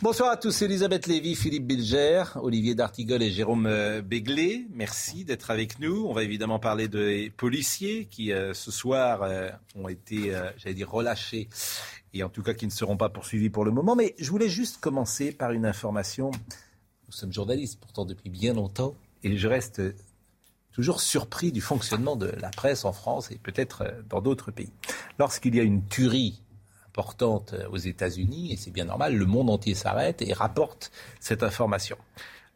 Bonsoir à tous, Elisabeth Lévy, Philippe Bilger, Olivier D'Artigol et Jérôme euh, Béglé. Merci d'être avec nous. On va évidemment parler des policiers qui, euh, ce soir, euh, ont été, j'allais dire, relâchés et en tout cas qui ne seront pas poursuivis pour le moment. Mais je voulais juste commencer par une information. Nous sommes journalistes pourtant depuis bien longtemps et je reste toujours surpris du fonctionnement de la presse en France et peut-être dans d'autres pays. Lorsqu'il y a une tuerie importante aux États-Unis, et c'est bien normal, le monde entier s'arrête et rapporte cette information.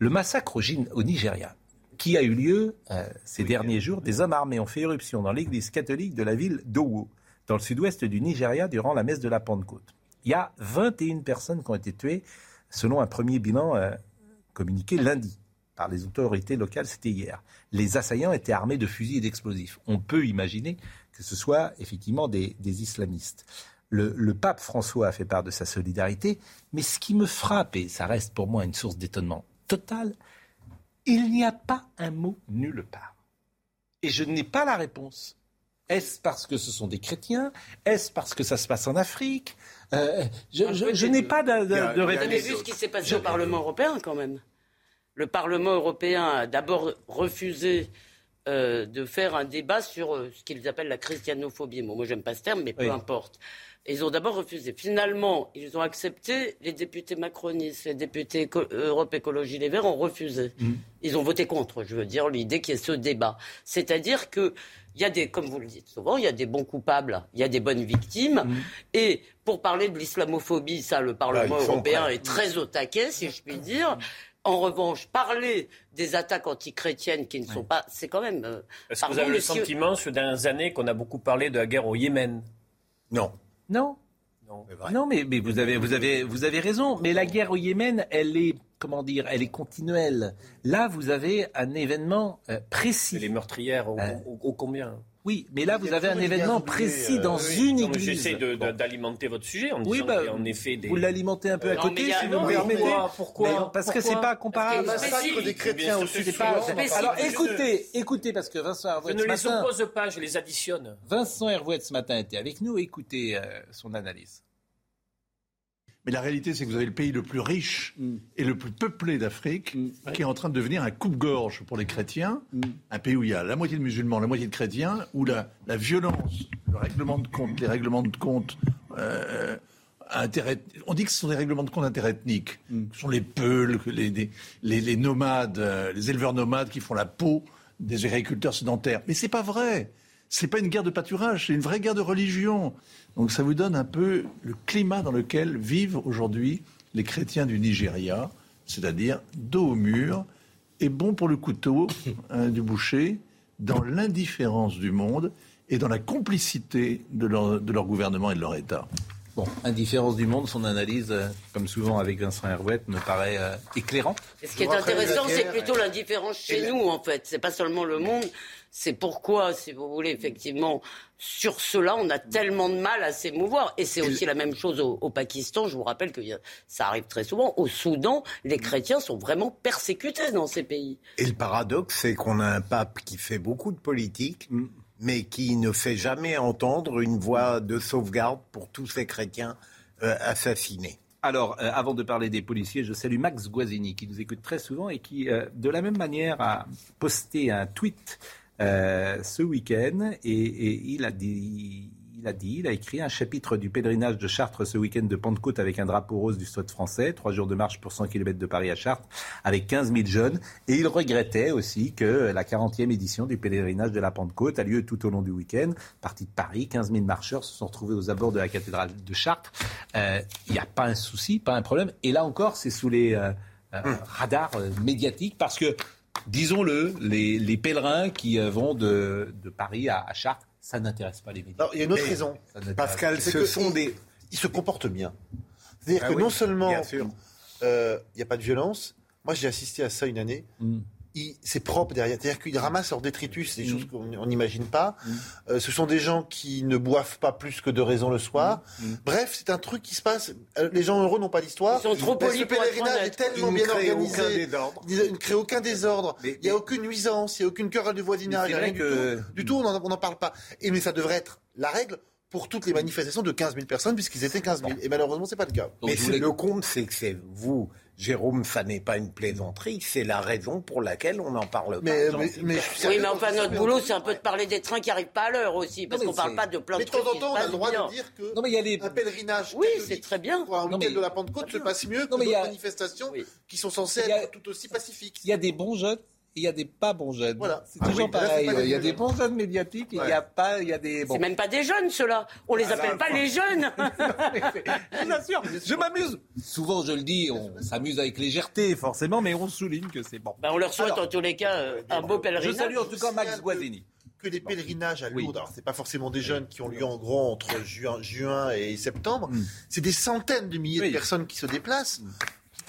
Le massacre au, Nigeria, qui a eu lieu euh, ces derniers jours, des hommes armés ont fait éruption dans l'église catholique de la ville d'Owo, dans le sud-ouest du Nigeria, durant la messe de la Pentecôte. Il y a 21 personnes qui ont été tuées, selon un premier bilan euh, communiqué lundi par les autorités locales, c'était hier. Les assaillants étaient armés de fusils et d'explosifs. On peut imaginer que ce soit effectivement des islamistes le, pape François a fait part de sa solidarité, mais ce qui me frappe, et ça reste pour moi une source d'étonnement total, il n'y a pas un mot nulle part. Et je n'ai pas la réponse. Est-ce parce que ce sont des chrétiens? Est-ce parce que ça se passe en Afrique? Euh, Je, n'ai pas de, de, réponse. Vous avez vu ce qui s'est passé au Parlement européen quand même Le Parlement européen a d'abord refusé euh, de faire un débat sur euh, ce qu'ils appellent la christianophobie. Bon, moi, j'aime pas ce terme, mais peu importe. Ils ont d'abord refusé. Finalement, ils ont accepté. Les députés macronistes, les députés Europe Écologie Les Verts ont refusé. Mm. Ils ont voté contre, je veux dire, l'idée qu'il y ait ce débat. C'est-à-dire que il y a des, comme vous le dites souvent, il y a des bons coupables, il y a des bonnes victimes. Mm. Et pour parler de l'islamophobie, ça, le Parlement européen est très au taquet, si je puis dire. En revanche, parler des attaques antichrétiennes qui ne sont pas, c'est quand même. Euh, Est-ce que vous avez le sentiment, ces dernières années, qu'on a beaucoup parlé de la guerre au Yémen? Non. Non. Non, mais, mais, vous, avez, vous, avez, vous avez raison. Mais la guerre au Yémen, elle est, comment dire, elle est continuelle. Là, vous avez un événement euh, précis. les meurtrières au euh, combien? Oui, mais là, vous avez un événement précis dans euh, une église. J'essaie d'alimenter votre sujet en oui, bah, en effet Vous l'alimentez un peu à côté, si vous me permettez. Pourquoi, Parce que c'est pas comparable. Parce massacre des chrétiens aussi. Pas... Alors écoutez, écoutez, parce que Vincent Hervouet Je ne les oppose pas, je les additionne. Vincent Hervouet ce matin était avec nous. Écoutez euh, son analyse. Mais la réalité, c'est que vous avez le pays le plus riche mm. et le plus peuplé d'Afrique mm. qui est en train de devenir un coupe-gorge pour les chrétiens. Mm. Un pays où il y a la moitié de musulmans, la moitié de chrétiens, où la, la violence, le règlement de compte, les règlements de compte. Euh, on dit que ce sont des règlements de compte interethniques. Ce sont les Peuls, les, les, les, nomades, euh, les éleveurs nomades qui font la peau des agriculteurs sédentaires. Mais c'est pas vrai. C'est pas une guerre de pâturage, c'est une vraie guerre de religion. Donc ça vous donne un peu le climat dans lequel vivent aujourd'hui les chrétiens du Nigeria, c'est-à-dire dos au mur et bon pour le couteau hein, du boucher, dans l'indifférence du monde et dans la complicité de leur, de leur gouvernement et de leur État. Bon, indifférence du monde, son analyse, euh, comme souvent avec Vincent Herouette, me paraît euh, éclairant. ce qui est intéressant, c'est plutôt l'indifférence chez nous, en fait. C'est pas seulement le monde, c'est pourquoi, si vous voulez, effectivement, sur cela, on a tellement de mal à s'émouvoir. Et c'est aussi la même chose au, Pakistan. Je vous rappelle que ça arrive très souvent. Au Soudan, les chrétiens sont vraiment persécutés dans ces pays. Et le paradoxe, c'est qu'on a un pape qui fait beaucoup de politique, mais qui ne fait jamais entendre une voix de sauvegarde pour tous ces chrétiens euh, assassinés. Alors, euh, avant de parler des policiers, je salue Max Guazzini, qui nous écoute très souvent et qui, euh, de la même manière, a posté un tweet ce week-end et, il a dit. Il a dit, il a écrit un chapitre du pèlerinage de Chartres ce week-end de Pentecôte avec un drapeau rose du Stade français, trois jours de marche pour 100 km de Paris à Chartres, avec 15 000 jeunes. Et il regrettait aussi que la 40e édition du pèlerinage de la Pentecôte a lieu tout au long du week-end. Parti de Paris, 15 000 marcheurs se sont retrouvés aux abords de la cathédrale de Chartres. Euh, il n'y a pas un souci, pas un problème. Et là encore, c'est sous les euh, radars médiatiques parce que disons-le, les, pèlerins qui euh, vont de, Paris à, Chartres ça n'intéresse pas les médias. il y a une autre raison. Pascal, ce sont des. Ils se comportent bien. C'est-à-dire ah que non seulement euh, il n'y a pas de violence, moi j'ai assisté à ça une année. Mm c'est propre derrière. C'est-à-dire qu'ils ramassent leurs détritus, des choses mm. qu'on n'imagine pas. Mm. Euh, ce sont des gens qui ne boivent pas plus que de raison le soir. Mm. Bref, c'est un truc qui se passe. Euh, les gens heureux n'ont pas d'histoire. Ils sont trop polis Ce pèlerinage est tellement bien organisé. Il ne crée aucun désordre. il n'y a aucune nuisance, il n'y a aucune querelle du voisinage. Rien que... du, tout. on n'en parle pas. Et mais ça devrait être la règle pour toutes les manifestations de 15 000 personnes, puisqu'ils étaient 15 000. Et malheureusement, ce n'est pas le cas. mais le compte, c'est que c'est vous Jérôme, ça n'est pas une plaisanterie, c'est la raison pour laquelle on en parle mais, pas. Mais, oui, mais enfin, notre boulot, c'est un peu de parler des trains qui n'arrivent pas à l'heure aussi, parce qu'on ne parle pas de plein de trucs. Mais de temps en temps, on a le droit de dire que non, mais y a les... un pèlerinage oui, c'est très bien. pour un week-end de la Pentecôte se passe mieux que d'autres manifestations qui sont censées être tout aussi pacifiques. Il y a des bons jeunes il y a des pas bons jeunes. Voilà. C'est ah toujours pareil. Il y a des bons jeunes médiatiques et il y a pas, il y a des. C'est même pas des jeunes ceux-là. On les ah, appelle pas les jeunes. Bien sûr. Je m'amuse. Souvent, je le dis, on s'amuse avec légèreté, forcément, mais on souligne que c'est bon. Ben, on leur souhaite en tous les cas euh, un beau pèlerinage. Je salue en tout cas Max Guazzini que les pèlerinages à Lourdes, alors c'est pas forcément des jeunes qui ont lieu en gros entre juin, juin et septembre, mm. c'est des centaines de milliers de personnes qui se déplacent. Mm.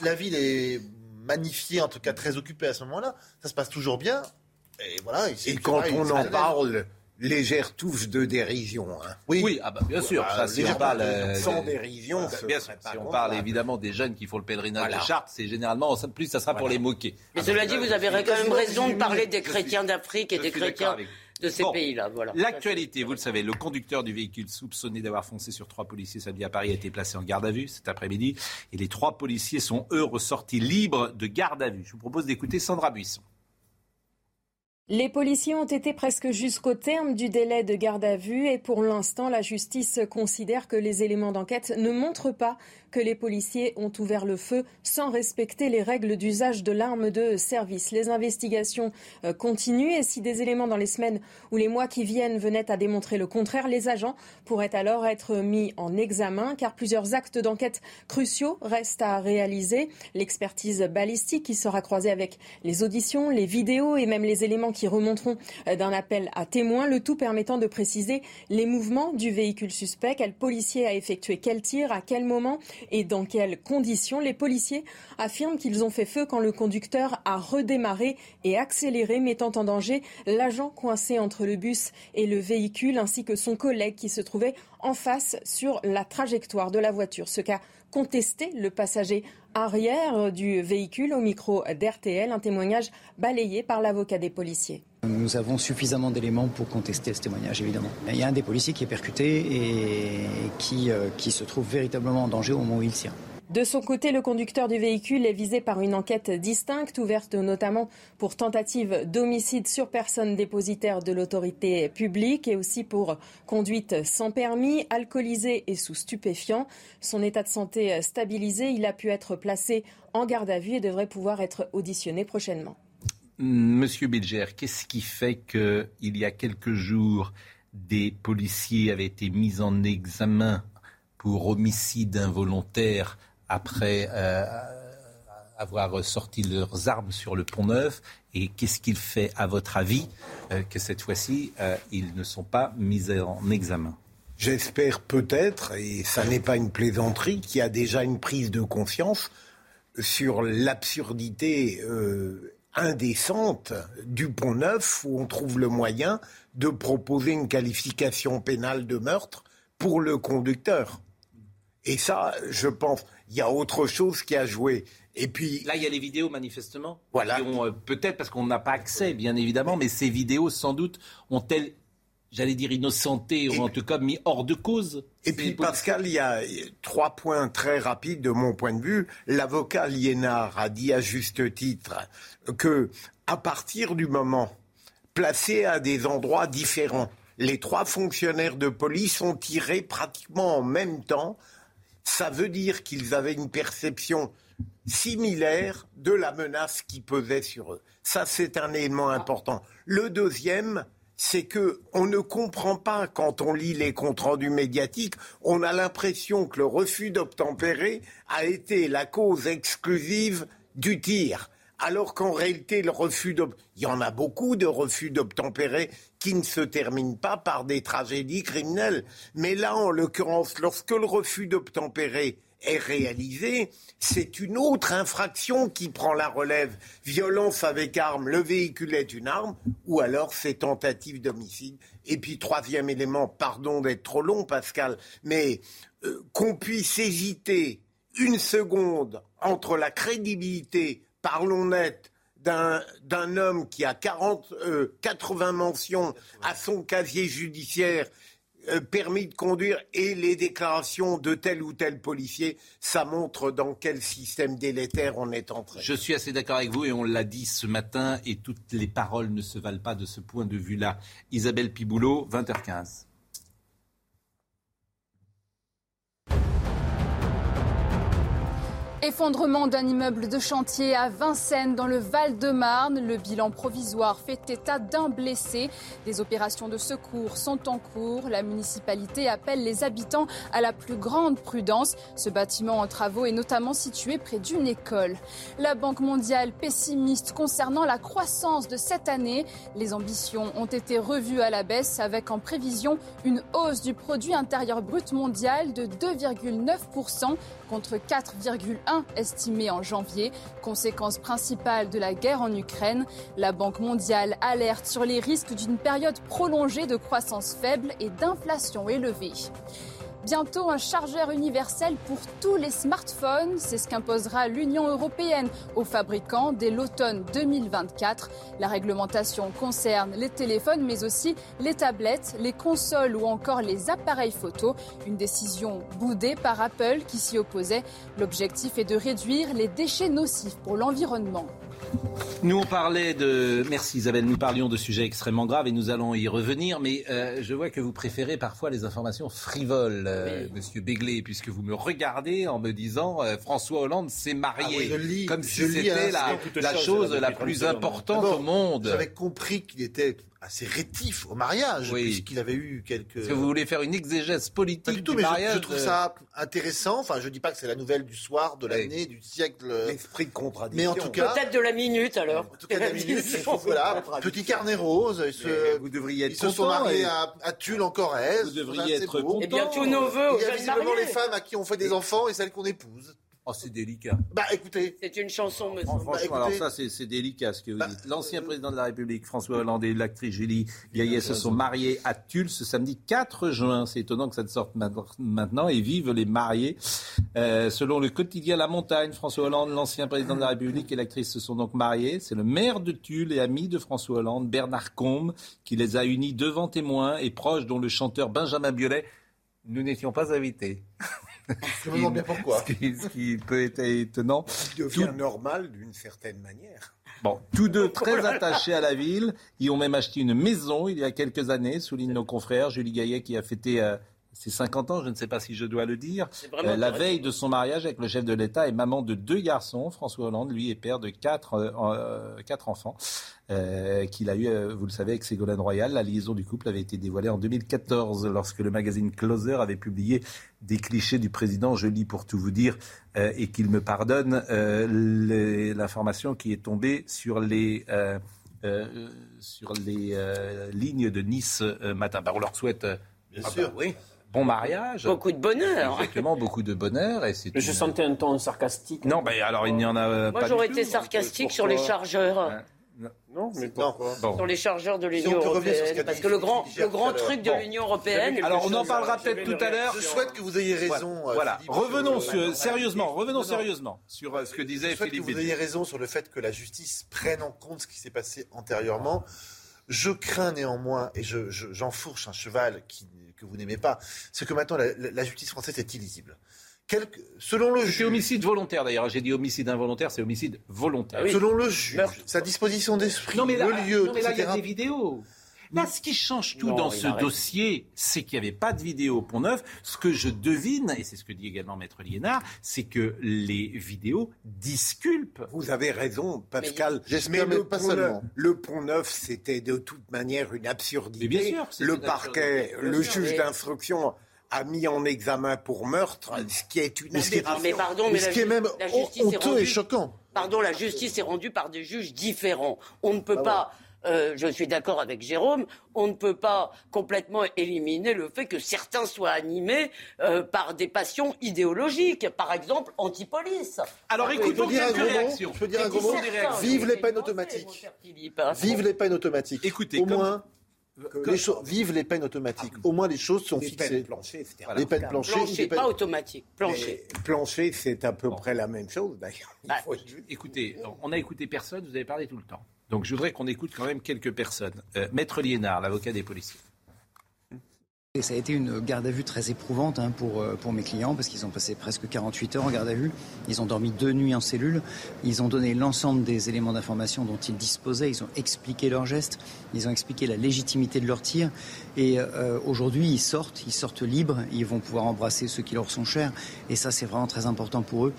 La ville est magnifié, en tout cas très occupé à ce moment-là. Ça se passe toujours bien. Et voilà. Et quand on en parle, légère touche de dérision. Hein. Oui. oui, ah bah bien sûr. ça, si on parle euh, sans dérision, bien sûr. Si on parle évidemment des jeunes qui font le pèlerinage voilà. à Chartres, c'est généralement plus ça sera pour les moquer. Mais cela dit, vous avez quand même raison de parler des chrétiens d'Afrique et des chrétiens de ces pays-là. Voilà. L'actualité, vous le savez, le conducteur du véhicule soupçonné d'avoir foncé sur trois policiers samedi à Paris a été placé en garde à vue cet après-midi. Et les trois policiers sont, eux, ressortis libres de garde à vue. Je vous propose d'écouter Sandra Buisson. Les policiers ont été presque jusqu'au terme du délai de garde à vue et pour l'instant, la justice considère que les éléments d'enquête ne montrent pas que les policiers ont ouvert le feu sans respecter les règles d'usage de l'arme de service. Les investigations euh, continuent et si des éléments dans les semaines ou les mois qui viennent venaient à démontrer le contraire, les agents pourraient alors être mis en examen car plusieurs actes d'enquête cruciaux restent à réaliser. L'expertise balistique qui sera croisée avec les auditions, les vidéos et même les éléments qui remonteront euh, d'un appel à témoins, le tout permettant de préciser les mouvements du véhicule suspect, quel policier a effectué quel tir, à quel moment et dans quelles conditions. Les policiers affirment qu'ils ont fait feu quand le conducteur a redémarré et accéléré, mettant en danger l'agent coincé entre le bus et le véhicule, ainsi que son collègue qui se trouvait en face sur la trajectoire de la voiture. Ce qu'a contesté le passager arrière du véhicule au micro d'RTL, un témoignage balayé par l'avocat des policiers. Nous avons suffisamment d'éléments pour contester ce témoignage, évidemment. Il y a un des policiers qui est percuté et qui, euh, qui se trouve véritablement en danger au moment où il tire. De son côté, le conducteur du véhicule est visé par une enquête distincte, ouverte notamment pour tentative d'homicide sur personne dépositaire de l'autorité publique et aussi pour conduite sans permis, alcoolisé et sous stupéfiant. Son état de santé stabilisé, il a pu être placé en garde à vue et devrait pouvoir être auditionné prochainement. Monsieur Bilger, qu'est-ce qui fait qu'il y a quelques jours, des policiers avaient été mis en examen pour homicide involontaire après euh, avoir sorti leurs armes sur le pont Neuf? Et qu'est-ce qu'il fait, à votre avis, euh, que cette fois-ci, euh, ils ne sont pas mis en examen? J'espère peut-être, et ça n'est pas une plaisanterie, qu'il y a déjà une prise de conscience sur l'absurdité indécente du pont Neuf, où on trouve le moyen de proposer une qualification pénale de meurtre pour le conducteur. Et ça, je pense, il y a autre chose qui a joué. Et puis là, il y a les vidéos manifestement. Voilà. Euh, peut-être parce qu'on n'a pas accès, bien évidemment, mais ces vidéos, sans doute, ont-elles, j'allais dire, innocenté ou en tout cas mis hors de cause. Et puis Pascal, il y a trois points très rapides de mon point de vue. L'avocat Liénard a dit à juste titre que à partir du moment placé à des endroits différents, les trois fonctionnaires de police ont tiré pratiquement en même temps ça veut dire qu'ils avaient une perception similaire de la menace qui pesait sur eux. Ça, c'est un élément important. Le deuxième, c'est que on ne comprend pas quand on lit les comptes rendus médiatiques, on a l'impression que le refus d'obtempérer a été la cause exclusive du tir alors qu'en réalité, refus il y en a beaucoup de refus d'obtempérer qui ne se terminent pas par des tragédies criminelles. Mais là, en l'occurrence, lorsque le refus d'obtempérer est réalisé, c'est une autre infraction qui prend la relève. Violence avec arme, le véhicule est une arme, ou alors c'est tentative d'homicide. Et puis troisième élément, pardon d'être trop long Pascal, mais euh, qu'on puisse hésiter une seconde entre la crédibilité, parlons net, d'un homme qui a 40, 80 euh, mentions à son casier judiciaire permis de conduire et les déclarations de tel ou tel policier, ça montre dans quel système délétère on est entré. Je suis assez d'accord avec vous et on l'a dit ce matin et toutes les paroles ne se valent pas de ce point de vue-là. Isabelle Piboulot, 20h15. Effondrement d'un immeuble de chantier à Vincennes dans le Val-de-Marne. Le bilan provisoire fait état d'un blessé. Des opérations de secours sont en cours. La municipalité appelle les habitants à la plus grande prudence. Ce bâtiment en travaux est notamment situé près d'une école. La Banque mondiale pessimiste concernant la croissance de cette année. Les ambitions ont été revues à la baisse avec en prévision une hausse du produit intérieur brut mondial de 2,9% contre 4,1 estimé en janvier. Conséquence principale de la guerre en Ukraine, la Banque mondiale alerte sur les risques d'une période prolongée de croissance faible et d'inflation élevée. Bientôt un chargeur universel pour tous les smartphones, c'est ce qu'imposera l'Union européenne aux fabricants dès l'automne 2024. La réglementation concerne les téléphones mais aussi les tablettes, les consoles ou encore les appareils photo. Une décision boudée par Apple qui s'y opposait. L'objectif est de réduire les déchets nocifs pour l'environnement. Nous, on parlait de. Merci Isabelle, nous parlions de sujets extrêmement graves et nous allons y revenir. Mais euh, je vois que vous préférez parfois les informations frivoles, euh, monsieur Béglé, puisque vous me regardez en me disant euh, François Hollande s'est marié. Ah comme si c'était la, la, chose la plus importante au monde. J'avais compris qu'il était assez rétif au mariage, puisqu'il avait eu quelques. Est-ce que vous voulez faire une exégèse politique du, mariage je, trouve ça intéressant. Enfin, je dis pas que c'est la nouvelle du soir, de l'année, du siècle. L'esprit de contradiction. Mais en tout cas, peut-être de la minute alors. En tout cas, la minute. voilà, petit carnet rose. vous devriez être Ils se sont mariés à, à Tulle en Corrèze. Vous devriez être content. Et bien tous nos voeux. Il y a visiblement les femmes à qui on fait des enfants et celles qu'on épouse. Oh, c'est délicat. Bah écoutez. C'est une chanson, monsieur. Franchement, bah, alors ça, c'est délicat ce que vous bah, dites. L'ancien président de la République, François Hollande, et l'actrice Julie Gaillet se sont mariés à Tulle ce samedi 4 juin. C'est étonnant que ça ne sorte maintenant. Et vivent les mariés. Euh, selon le quotidien La Montagne, François Hollande, l'ancien président de la République et l'actrice se sont donc mariés. C'est le maire de Tulle et ami de François Hollande, Bernard Combe, qui les a unis devant témoins et proches, dont le chanteur Benjamin Biolay. Nous n'étions pas invités. Je me demande bien pourquoi. Ce qui, peut être étonnant. Ce devient normal d'une certaine manière. Bon, tous deux très attachés à la ville. Ils ont même acheté une maison il y a quelques années, soulignent nos confrères. Julie Gaillet qui a fêté euh, ses 50 ans, je ne sais pas si je dois le dire. Euh, la veille de son mariage avec le chef de l'État et maman de deux garçons. François Hollande, lui, est père de quatre, euh, quatre enfants. Euh, qu'il a eu, euh, vous le savez, avec Ségolène Royal. La liaison du couple avait été dévoilée en 2014 lorsque le magazine Closer avait publié des clichés du président, je lis pour tout vous dire, euh, et qu'il me pardonne, l'information qui est tombée sur les... sur les lignes de Nice matin. Bah, on leur souhaite, bien sûr, bah, oui, bon mariage. Beaucoup de bonheur. Exactement, beaucoup de bonheur. Et Je sentais un ton sarcastique. Non, ben alors il n'y en a Moi, j'aurais été sarcastique sur les chargeurs. Non, mais pourquoi Sur les chargeurs de l'Union européenne. Parce que le grand, le grand truc de l'Union européenne. Alors, on en parlera peut-être tout à l'heure. Je souhaite que vous ayez raison. Voilà. Euh, revenons sérieusement. Revenons sérieusement sur euh, ce que disait Je souhaite que vous ayez raison sur le fait que la justice prenne en compte ce qui s'est passé antérieurement. Je crains néanmoins, et j'enfourche un cheval que vous n'aimez pas, c'est que maintenant la, la justice française est illisible. Selon le juge. C'est homicide volontaire d'ailleurs. J'ai dit homicide involontaire, c'est homicide volontaire. Ah Selon le juge, sa disposition d'esprit, le lieu, non, mais là, il y a des vidéos. Là, ce qui change tout dans ce dossier, c'est qu'il n'y avait pas de vidéo Pont Neuf. Ce que je devine, et c'est ce que dit également Maître Liénard, c'est que les vidéos disculpent. Vous avez raison, Pascal. Mais, le, pas seulement. le Pont Neuf, c'était de toute manière une absurdité. Mais bien sûr, le parquet, le juge d'instruction a mis en examen pour meurtre, ce qui est une mais, mais pardon, mais ce qui est même honteux et choquant. Pardon, la justice est rendue par des juges différents. On ne peut bah pas. Euh, je suis d'accord avec Jérôme, on ne peut pas complètement éliminer le fait que certains soient animés euh, par des passions idéologiques, par exemple anti-police. Alors écoutons quelques réactions. Je peux dire un gros mot Vive les peines automatiques. Vive les peines automatiques. Écoutez, au moins les vive les peines automatiques. Au moins, les choses sont fixées. Peines planchées, les peines planchées. Plancher, pas automatique. Plancher. plancher, c'est à peu près la même chose, d'ailleurs. Bah, écoutez, on a écouté personne, vous avez parlé tout le temps. Donc je voudrais qu'on écoute quand même quelques personnes. Euh, Maître Liénard, l'avocat des policiers. Ça a été une garde à vue très éprouvante hein, pour, euh, pour mes clients parce qu'ils ont passé presque 48 heures en garde à vue. Ils ont dormi deux nuits en cellule. Ils ont donné l'ensemble des éléments d'information dont ils disposaient. Ils ont expliqué leurs gestes. Ils ont expliqué la légitimité de leur tir. Et euh, aujourd'hui, ils sortent. Ils sortent libres. Ils vont pouvoir embrasser ceux qui leur sont chers. Et ça, c'est vraiment très important pour eux.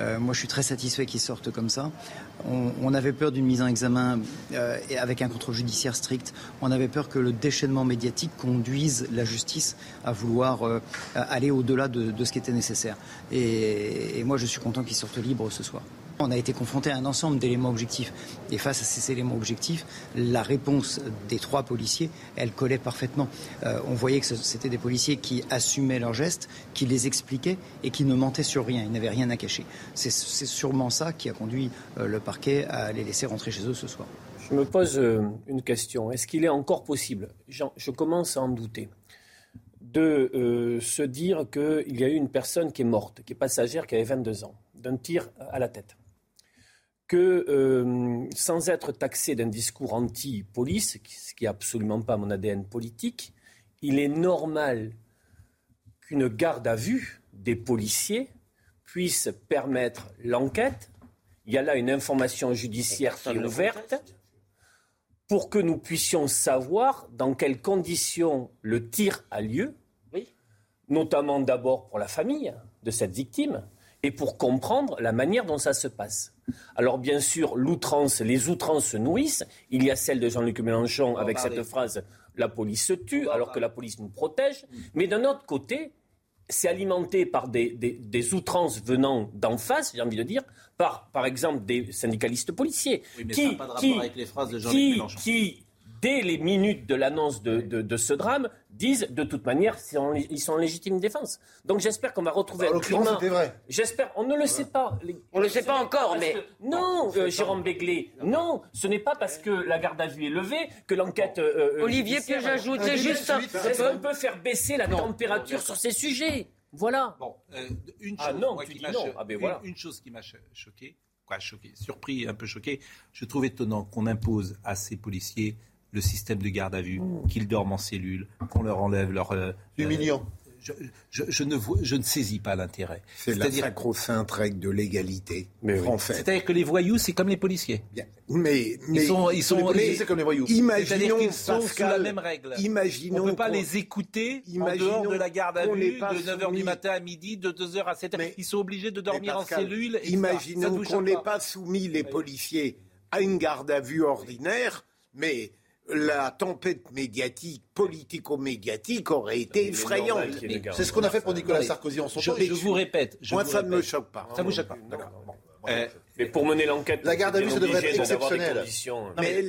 Euh, moi, je suis très satisfait qu'ils sortent comme ça. On, avait peur d'une mise en examen euh, avec un contrôle judiciaire strict. On avait peur que le déchaînement médiatique conduise la justice à vouloir euh, aller au-delà de, ce qui était nécessaire. et moi, je suis content qu'ils sortent libres ce soir. On a été confronté à un ensemble d'éléments objectifs. Et face à ces éléments objectifs, la réponse des trois policiers, elle collait parfaitement. Euh, on voyait que c'était des policiers qui assumaient leurs gestes, qui les expliquaient et qui ne mentaient sur rien. Ils n'avaient rien à cacher. C'est sûrement ça qui a conduit euh, le parquet à les laisser rentrer chez eux ce soir. Je me pose euh, une question. Est-ce qu'il est encore possible, je commence à en douter, de se dire qu'il y a eu une personne qui est morte, qui est passagère, qui avait 22 ans, d'un tir à la tête? Que, euh, sans être taxé d'un discours anti-police, ce qui n'est absolument pas mon ADN politique, il est normal qu'une garde à vue des policiers puisse permettre l'enquête. Il y a là une information judiciaire qui est ouverte pour que nous puissions savoir dans quelles conditions le tir a lieu, notamment d'abord pour la famille de cette victime, et pour comprendre la manière dont ça se passe. Alors bien sûr, l'outrance, les outrances se nourrissent. Il y a celle de Jean-Luc Mélenchon avec cette phrase la police se tue alors que la police nous protège. Mais d'un autre côté, c'est alimenté par des, outrances venant d'en face, j'ai envie de dire, par, par exemple des syndicalistes policiers. qui, qui, avec les phrases de Jean-Luc Mélenchon. qui, dès les minutes de l'annonce de, ce drame, disent de toute manière ils sont en légitime défense. Donc j'espère qu'on va retrouver un climat. vrai. J'espère. On ne le sait pas. On ne le sait pas encore, mais non, euh, Jérôme Béglé. Non, ce n'est pas parce que la garde à vue est levée que l'enquête. Euh, euh, Olivier, puis j'ajouter juste ça. Est-ce qu'on peut faire baisser la température sur ces sujets? Voilà. Bon, une chose. Ah non, tu dis non. Ah ben voilà. Une chose qui m'a choqué, quoi choqué, surpris, un peu choqué. Je trouve étonnant qu'on impose à ces policiers le système de garde à vue, mmh. qu'ils dorment en cellule, qu'on leur enlève leur. Euh, Humiliant. Je, je, je, ne je, ne saisis pas l'intérêt. C'est la sacro-sainte règle de l'égalité. Mais en fait. C'est-à-dire que les voyous, c'est comme les policiers. Bien. Mais, mais ils sont, ils sont les, c'est comme les voyous. Imaginons qu'ils sont sous la même règle. Imaginons on ne peut pas les écouter en dehors de la garde à vue de 9h du matin à midi, de 2h à 7h. ils sont obligés de dormir en cellule. imaginons qu'on n'ait pas soumis les policiers à une garde à vue ordinaire, mais la tempête médiatique, politico-médiatique aurait été effrayante. C'est ce qu'on a fait pour Nicolas Sarkozy en son temps. Je, vous répète. Moi, ça ne me choque pas. Ça ne vous choque pas. Euh, mais pour mener l'enquête, la garde à vue, ça devrait être exceptionnel. Mais,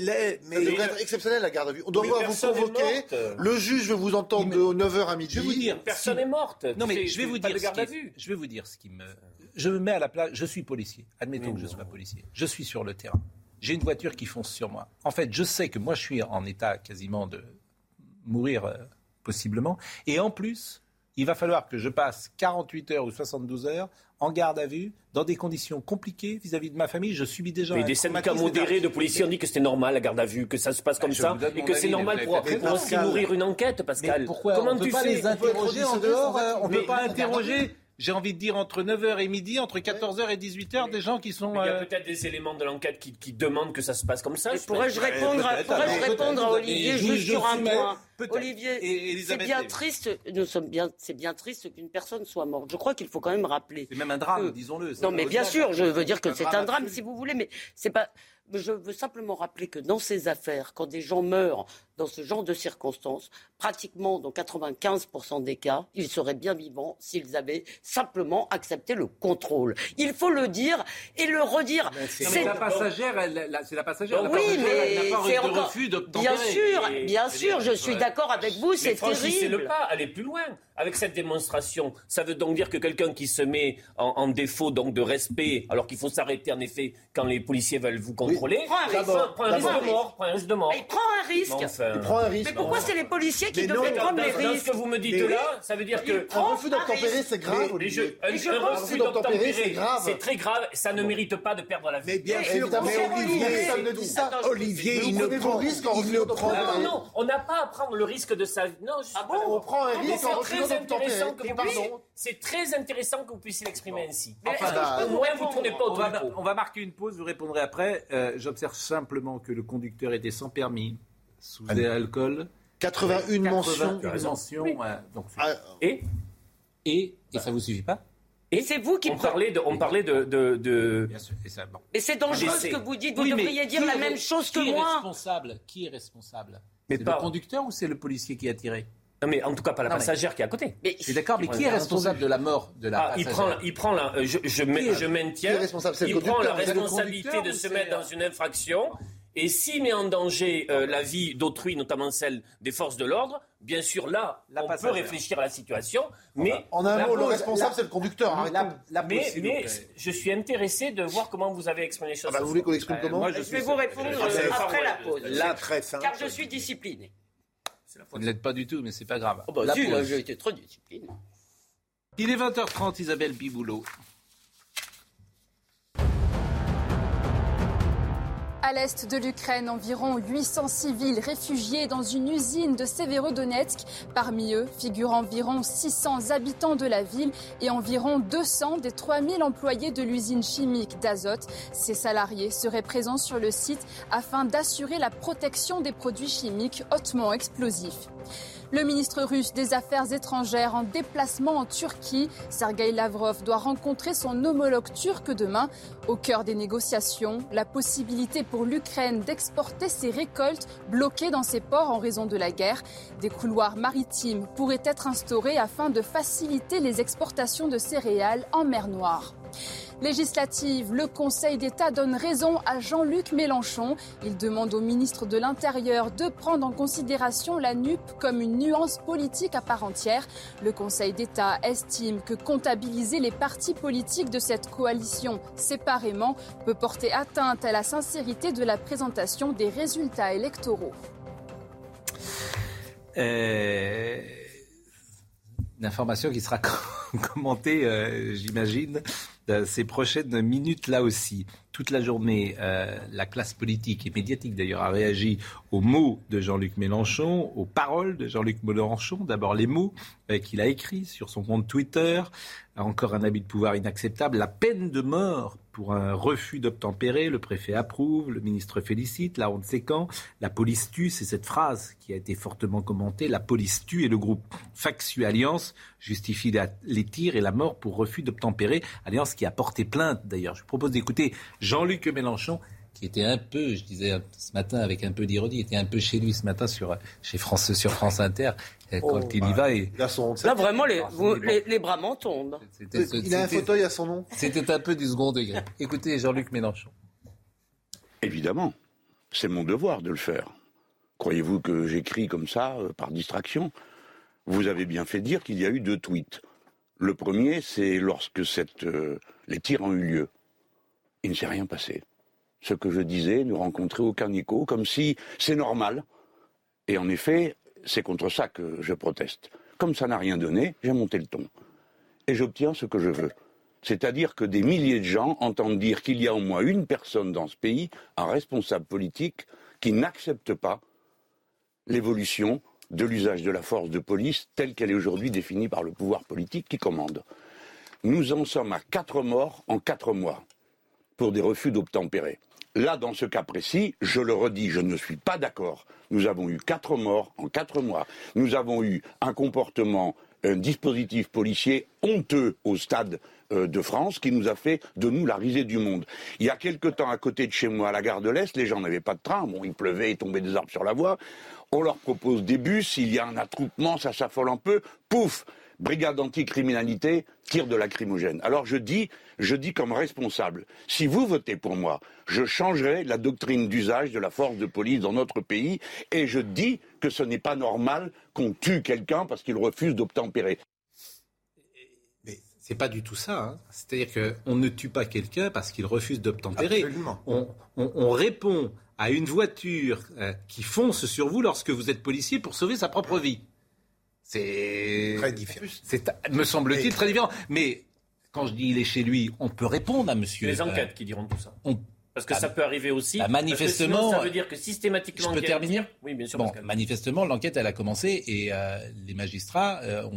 mais, ça devrait être exceptionnel, la garde à vue. On doit vous convoquer. Le juge veut vous entendre de 9h à midi. Je vais vous dire, personne n'est morte. Non, mais je vais vous dire. Je vais vous dire ce qui me. Je me mets à la place. Je suis policier. Admettons que je sois policier. Je suis sur le terrain j'ai une voiture qui fonce sur moi. En fait, je sais que moi, je suis en état quasiment de mourir euh, possiblement. Et en plus, il va falloir que je passe 48 heures ou 72 heures en garde à vue, dans des conditions compliquées vis-à-vis de ma famille. Je subis déjà. Mais des syndicats modérés de policiers ont dit que c'était normal la garde à vue, que ça se passe comme ça, et que c'est normal pour, aussi nourrir une enquête, Pascal. pourquoi Comment on tu pas les interroger en dehors On ne peut pas interroger j'ai envie de dire, entre 9h et midi, entre 14h et 18h, des gens qui sont... il y a euh, peut-être des éléments de l'enquête qui, demandent que ça se passe comme ça. Pourrais-je répondre, pourrais répondre à Olivier juste sur un point Olivier, c'est bien triste, nous sommes bien, c'est bien triste qu'une personne soit morte. Je crois qu'il faut quand même rappeler. C'est même un drame, disons-le. Non, mais bien sûr, je veux dire que c'est un drame, si vous voulez, mais c'est pas je veux simplement rappeler que dans ces affaires, quand des gens meurent dans ce genre de circonstances, pratiquement dans 95% des cas, ils seraient bien vivants s'ils avaient simplement accepté le contrôle. Il faut le dire et le redire. C'est la passagère, c'est la passagère. oui, mais c'est encore. Refus bien sûr, bien sûr, je suis d'accord avec vous, c'est terrible. C'est le pas, allez plus loin avec cette démonstration. Ça veut donc dire que quelqu'un qui se met en, défaut donc de respect, alors qu'il faut s'arrêter en effet quand les policiers veulent vous contrôler, prend un risque, de mort, prend un risque de mort. Il prend un risque. Il prend un risque. Mais pourquoi c'est les policiers qui devraient prendre les risques Ce que vous me dites là, ça veut dire que un refus d'obtempérer, c'est grave. un, refus d'obtempérer, c'est grave. C'est très grave. Ça ne mérite pas de perdre la vie. Mais bien sûr, mais Olivier, Olivier, il ne prend risque en refus d'obtempérer. Non, non, on n'a pas à prendre le risque de sa. Non, ah bon on prend un risque en refus d'obtempérer. C'est très intéressant que vous puissiez l'exprimer ainsi. Enfin, au moins, vous ne tournez pas du pot. On va marquer une pause. Vous répondrez après. Euh, j'observe simplement que le conducteur était sans permis, sous alcool. 81 mentions. Ah, et? Et, et ça vous suffit pas? Et c'est vous qui on parlait de, on parlait de, de, Bien sûr. Et, ça, bon. et c'est dangereux ce que vous dites. Vous devriez dire la même chose que qui moi. Est responsable? Qui est responsable? C'est le conducteur ou c'est le policier qui a tiré non, mais en tout cas, pas la passagère qui est à côté. Mais, c'est d'accord, mais qui est responsable de la mort de la ah, il prend, il prend la, je, je, maintiens, il prend la responsabilité de se mettre dans une infraction. Et s'il met en danger euh, la vie d'autrui, notamment celle des forces de l'ordre, bien sûr, là, on peut réfléchir à la situation. Mais en un mot, le responsable, c'est le conducteur. mais, je suis intéressé de voir comment vous avez exprimé les choses. Ah bah, vous voulez qu'on exprime euh, comment? Moi, je, vais vous répondre après la pause. Là, très simple. Car je suis discipliné. Vous ne l'êtes pas du tout, mais c'est pas grave. Oh bah si, j'ai été trop discipliné. Il est 20h30, Isabelle Biboulot. À l'est de l'Ukraine, environ 800 civils réfugiés dans une usine de Severodonetsk. Parmi eux figurent environ 600 habitants de la ville et environ 200 des 3000 employés de l'usine chimique d'Azote. Ces salariés seraient présents sur le site afin d'assurer la protection des produits chimiques hautement explosifs. Le ministre russe des Affaires étrangères en déplacement en Turquie, Sergei Lavrov, doit rencontrer son homologue turc demain. Au cœur des négociations, la possibilité pour l'Ukraine d'exporter ses récoltes bloquées dans ses ports en raison de la guerre. Des couloirs maritimes pourraient être instaurés afin de faciliter les exportations de céréales en mer Noire législative, le Conseil d'État donne raison à Jean-Luc Mélenchon. Il demande au ministre de l'Intérieur de prendre en considération la NUP comme une nuance politique à part entière. Le Conseil d'État estime que comptabiliser les partis politiques de cette coalition séparément peut porter atteinte à la sincérité de la présentation des résultats électoraux. Euh, une information qui sera commentée, euh, j'imagine, ces prochaines minutes là aussi. Toute la journée, euh, la classe politique et médiatique d'ailleurs a réagi aux mots de Jean-Luc Mélenchon, aux paroles de Jean-Luc Mélenchon. D'abord les mots euh, qu'il a écrits sur son compte Twitter. Encore un habit de pouvoir inacceptable. La peine de mort pour un refus d'obtempérer. Le préfet approuve, le ministre félicite, là on ne sait quand. La police tue, c'est cette phrase qui a été fortement commentée. La police tue et le groupe Factu Alliance justifie les tirs et la mort pour refus d'obtempérer. Alliance qui a porté plainte d'ailleurs. Je vous propose d'écouter Jean-Luc Mélenchon qui était un peu, je disais ce matin avec un peu d'ironie, était un peu chez lui ce matin sur, chez France, sur France Inter quand oh, il y va. Et... Là, vraiment, les, les, bras m'en tombent. Il a un fauteuil à son nom. C'était un peu du second degré. Écoutez Jean-Luc Mélenchon. Évidemment, c'est mon devoir de le faire. Croyez-vous que j'écris comme ça, euh, par distraction? Vous avez bien fait dire qu'il y a eu deux tweets. Le premier, c'est lorsque cette, euh, les tirs ont eu lieu. Il ne s'est rien passé. Ce que je disais, ne rencontrer aucun écho, comme si c'est normal. Et en effet, c'est contre ça que je proteste. Comme ça n'a rien donné, j'ai monté le ton. Et j'obtiens ce que je veux. C'est-à-dire que des milliers de gens entendent dire qu'il y a au moins une personne dans ce pays, un responsable politique, qui n'accepte pas l'évolution de l'usage de la force de police telle qu'elle est aujourd'hui définie par le pouvoir politique qui commande. Nous en sommes à quatre morts en quatre mois pour des refus d'obtempérer. Là, dans ce cas précis, je le redis, je ne suis pas d'accord. Nous avons eu quatre morts en quatre mois. Nous avons eu un comportement un dispositif policier honteux au stade euh, de France qui nous a fait de nous la risée du monde. Il y a quelque temps, à côté de chez moi, à la gare de l'Est, les gens n'avaient pas de train. Bon, il pleuvait, il tombait des arbres sur la voie. On leur propose des bus, il y a un attroupement, ça s'affole un peu. Pouf Brigade anticriminalité, tire de lacrymogène. Alors je dis, je dis comme responsable, si vous votez pour moi, je changerai la doctrine d'usage de la force de police dans notre pays et je dis que ce n'est pas normal qu'on tue quelqu'un parce qu'il refuse d'obtempérer. Mais c'est pas du tout ça. Hein. C'est-à-dire qu'on ne tue pas quelqu'un parce qu'il refuse d'obtempérer. On, on, répond à une voiture euh, qui fonce sur vous lorsque vous êtes policier pour sauver sa propre vie. C'est très différent. C'est, me semble-t-il, très différent. Mais quand je dis il est chez lui, on peut répondre à monsieur. Les enquêtes qui diront tout ça. Parce que ah, ça peut arriver aussi. Bah, manifestement, ça veut dire que systématiquement. Je peux terminer Oui, bien sûr. Bon, manifestement, l'enquête elle a commencé et euh, les magistrats euh,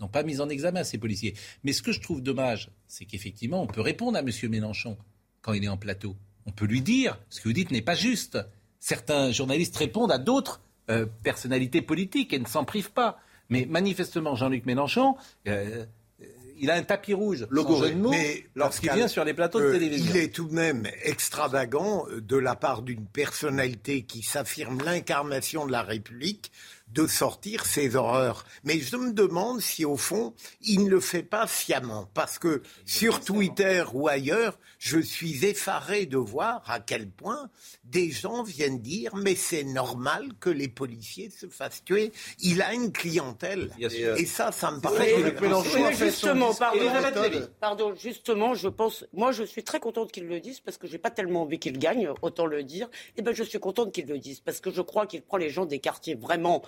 n'ont pas mis en examen ces policiers. Mais ce que je trouve dommage, c'est qu'effectivement, on peut répondre à Monsieur Mélenchon quand il est en plateau. On peut lui dire ce que vous dites n'est pas juste. Certains journalistes répondent à d'autres euh, personnalités politiques et ne s'en privent pas. Mais manifestement, Jean-Luc Mélenchon, euh, il a un tapis rouge, logo de mais lorsqu'il vient sur les plateaux de euh, télévision. Il est tout de même extravagant de la part d'une personnalité qui s'affirme l'incarnation de la République de sortir ces horreurs. Mais je me demande si, au fond, il ne le fait pas sciemment. Parce que sur Twitter ou ailleurs, je suis effaré de voir à quel point des gens viennent dire mais c'est normal que les policiers se fassent tuer. Il a une clientèle. Et ça, ça me paraît... que justement, pardon, justement, je pense... Moi, je suis très contente qu'il le dise parce que j'ai pas tellement envie qu'il gagne, autant le dire. Et eh ben, je suis contente qu'il le dise parce que je crois qu'il prend les gens des quartiers vraiment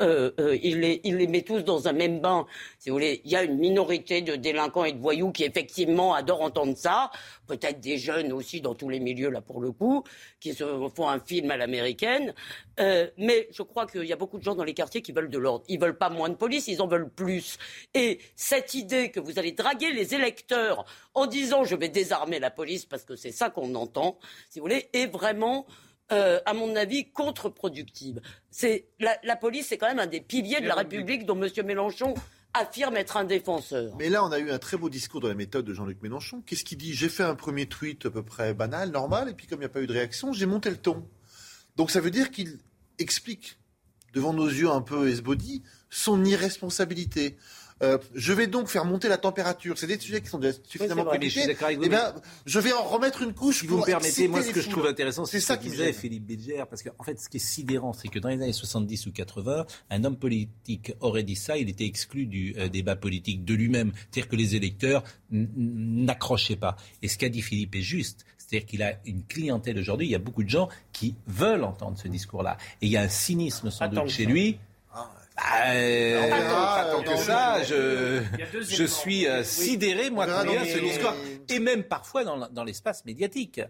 euh, euh, il, les, met tous dans un même bain. Si vous voulez, il y a une minorité de délinquants et de voyous qui effectivement adorent entendre ça. Peut-être des jeunes aussi dans tous les milieux là pour le coup, qui se font un film à l'américaine. Euh, mais je crois qu'il y a beaucoup de gens dans les quartiers qui veulent de l'ordre. Ils veulent pas moins de police, ils en veulent plus. Et cette idée que vous allez draguer les électeurs en disant je vais désarmer la police parce que c'est ça qu'on entend, si vous voulez, est vraiment euh, à mon avis, contre-productive. C'est la, police, c'est quand même un des piliers de la République dont M. Mélenchon affirme être un défenseur. Mais là, on a eu un très beau discours dans la méthode de Jean-Luc Mélenchon. Qu'est-ce qu'il dit? J'ai fait un premier tweet à peu près banal, normal, et puis comme il n'y a pas eu de réaction, j'ai monté le ton. Donc ça veut dire qu'il explique, devant nos yeux un peu esbody, son irresponsabilité. Euh, je vais donc faire monter la température. C'est des sujets qui sont suffisamment compliqués. Eh ben, je vais en remettre une couche. Si vous me permettez, moi, ce que je trouve intéressant, c'est ça qui disait Philippe Bilger, parce qu'en en fait, ce qui est sidérant, c'est que dans les années 70 ou 80, un homme politique aurait dit ça, il était exclu du euh, débat politique de lui-même. C'est-à-dire que les électeurs n'accrochaient pas. Et ce qu'a dit Philippe est juste. C'est-à-dire qu'il a une clientèle aujourd'hui. Il y a beaucoup de gens qui veulent entendre ce discours-là. Et il y a un cynisme sans doute chez lui bah, euh, que ça, je, je suis euh, sidéré, moi, il ce discours. Et même parfois dans, dans l'espace médiatique.